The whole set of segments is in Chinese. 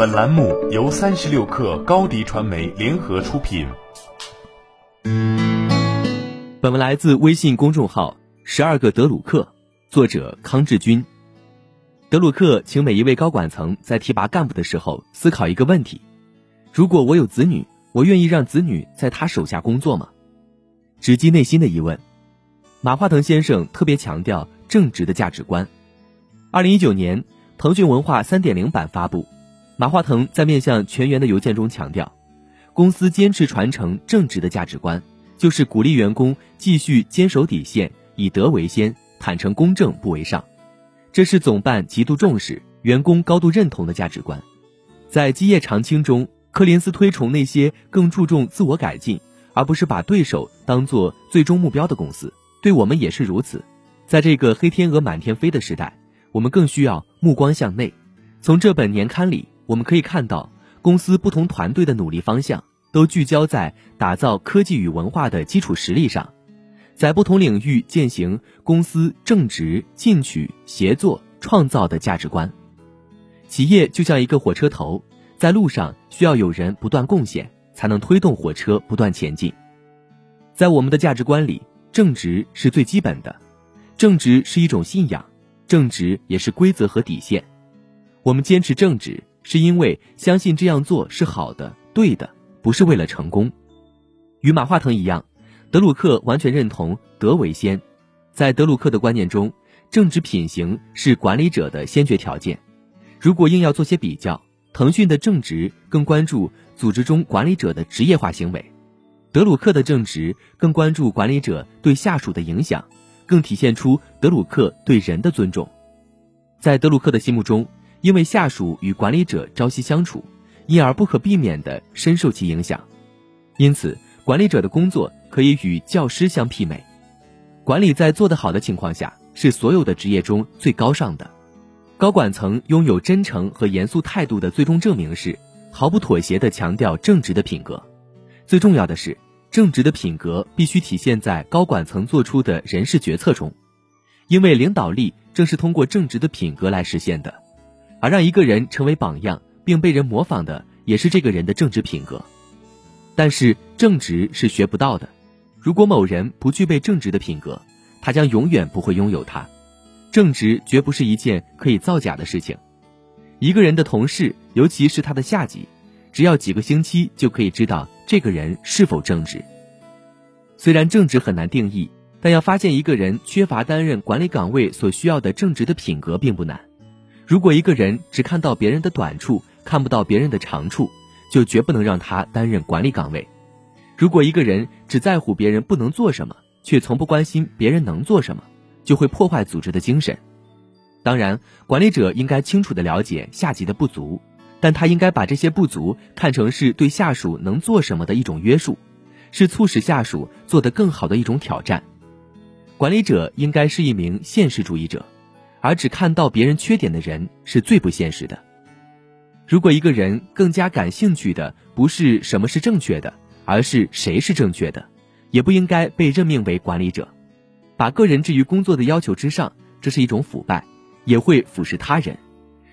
本栏目由三十六氪高低传媒联合出品。本文来自微信公众号“十二个德鲁克”，作者康志军。德鲁克请每一位高管层在提拔干部的时候思考一个问题：如果我有子女，我愿意让子女在他手下工作吗？直击内心的疑问。马化腾先生特别强调正直的价值观。二零一九年，腾讯文化三点零版发布，马化腾在面向全员的邮件中强调，公司坚持传承正直的价值观，就是鼓励员工继续坚守底线，以德为先，坦诚公正不为上。这是总办极度重视、员工高度认同的价值观。在基业长青中，柯林斯推崇那些更注重自我改进，而不是把对手当做最终目标的公司。对我们也是如此，在这个黑天鹅满天飞的时代，我们更需要目光向内。从这本年刊里，我们可以看到公司不同团队的努力方向都聚焦在打造科技与文化的基础实力上，在不同领域践行公司正直、进取、协作、创造的价值观。企业就像一个火车头，在路上需要有人不断贡献，才能推动火车不断前进。在我们的价值观里。正直是最基本的，正直是一种信仰，正直也是规则和底线。我们坚持正直，是因为相信这样做是好的、对的，不是为了成功。与马化腾一样，德鲁克完全认同德为先。在德鲁克的观念中，正直品行是管理者的先决条件。如果硬要做些比较，腾讯的正直更关注组织中管理者的职业化行为。德鲁克的正直更关注管理者对下属的影响，更体现出德鲁克对人的尊重。在德鲁克的心目中，因为下属与管理者朝夕相处，因而不可避免地深受其影响。因此，管理者的工作可以与教师相媲美。管理在做得好的情况下，是所有的职业中最高尚的。高管层拥有真诚和严肃态度的最终证明是，毫不妥协地强调正直的品格。最重要的是，正直的品格必须体现在高管层做出的人事决策中，因为领导力正是通过正直的品格来实现的，而让一个人成为榜样并被人模仿的，也是这个人的正直品格。但是正直是学不到的，如果某人不具备正直的品格，他将永远不会拥有它。正直绝不是一件可以造假的事情，一个人的同事，尤其是他的下级。只要几个星期就可以知道这个人是否正直。虽然正直很难定义，但要发现一个人缺乏担任管理岗位所需要的正直的品格并不难。如果一个人只看到别人的短处，看不到别人的长处，就绝不能让他担任管理岗位。如果一个人只在乎别人不能做什么，却从不关心别人能做什么，就会破坏组织的精神。当然，管理者应该清楚地了解下级的不足。但他应该把这些不足看成是对下属能做什么的一种约束，是促使下属做得更好的一种挑战。管理者应该是一名现实主义者，而只看到别人缺点的人是最不现实的。如果一个人更加感兴趣的不是什么是正确的，而是谁是正确的，也不应该被任命为管理者。把个人置于工作的要求之上，这是一种腐败，也会腐蚀他人。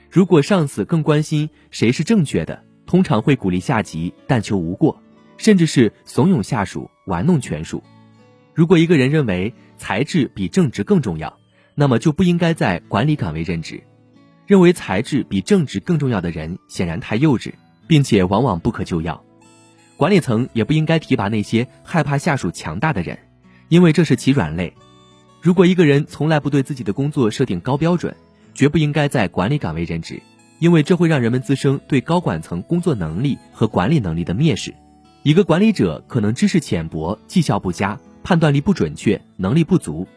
如果上司更关心谁是正确的，通常会鼓励下级但求无过，甚至是怂恿下属玩弄权术。如果一个人认为才智比正直更重要，那么就不应该在管理岗位任职。认为才智比正直更重要的人，显然太幼稚，并且往往不可救药。管理层也不应该提拔那些害怕下属强大的人，因为这是其软肋。如果一个人从来不对自己的工作设定高标准，绝不应该在管理岗位任职，因为这会让人们滋生对高管层工作能力和管理能力的蔑视。一个管理者可能知识浅薄、绩效不佳、判断力不准确、能力不足，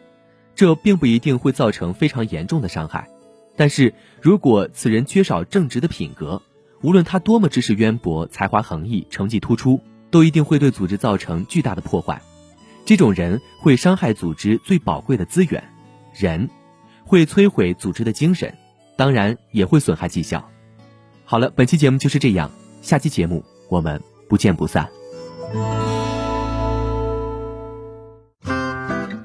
这并不一定会造成非常严重的伤害。但是如果此人缺少正直的品格，无论他多么知识渊博、才华横溢、成绩突出，都一定会对组织造成巨大的破坏。这种人会伤害组织最宝贵的资源——人。会摧毁组织的精神，当然也会损害绩效。好了，本期节目就是这样，下期节目我们不见不散。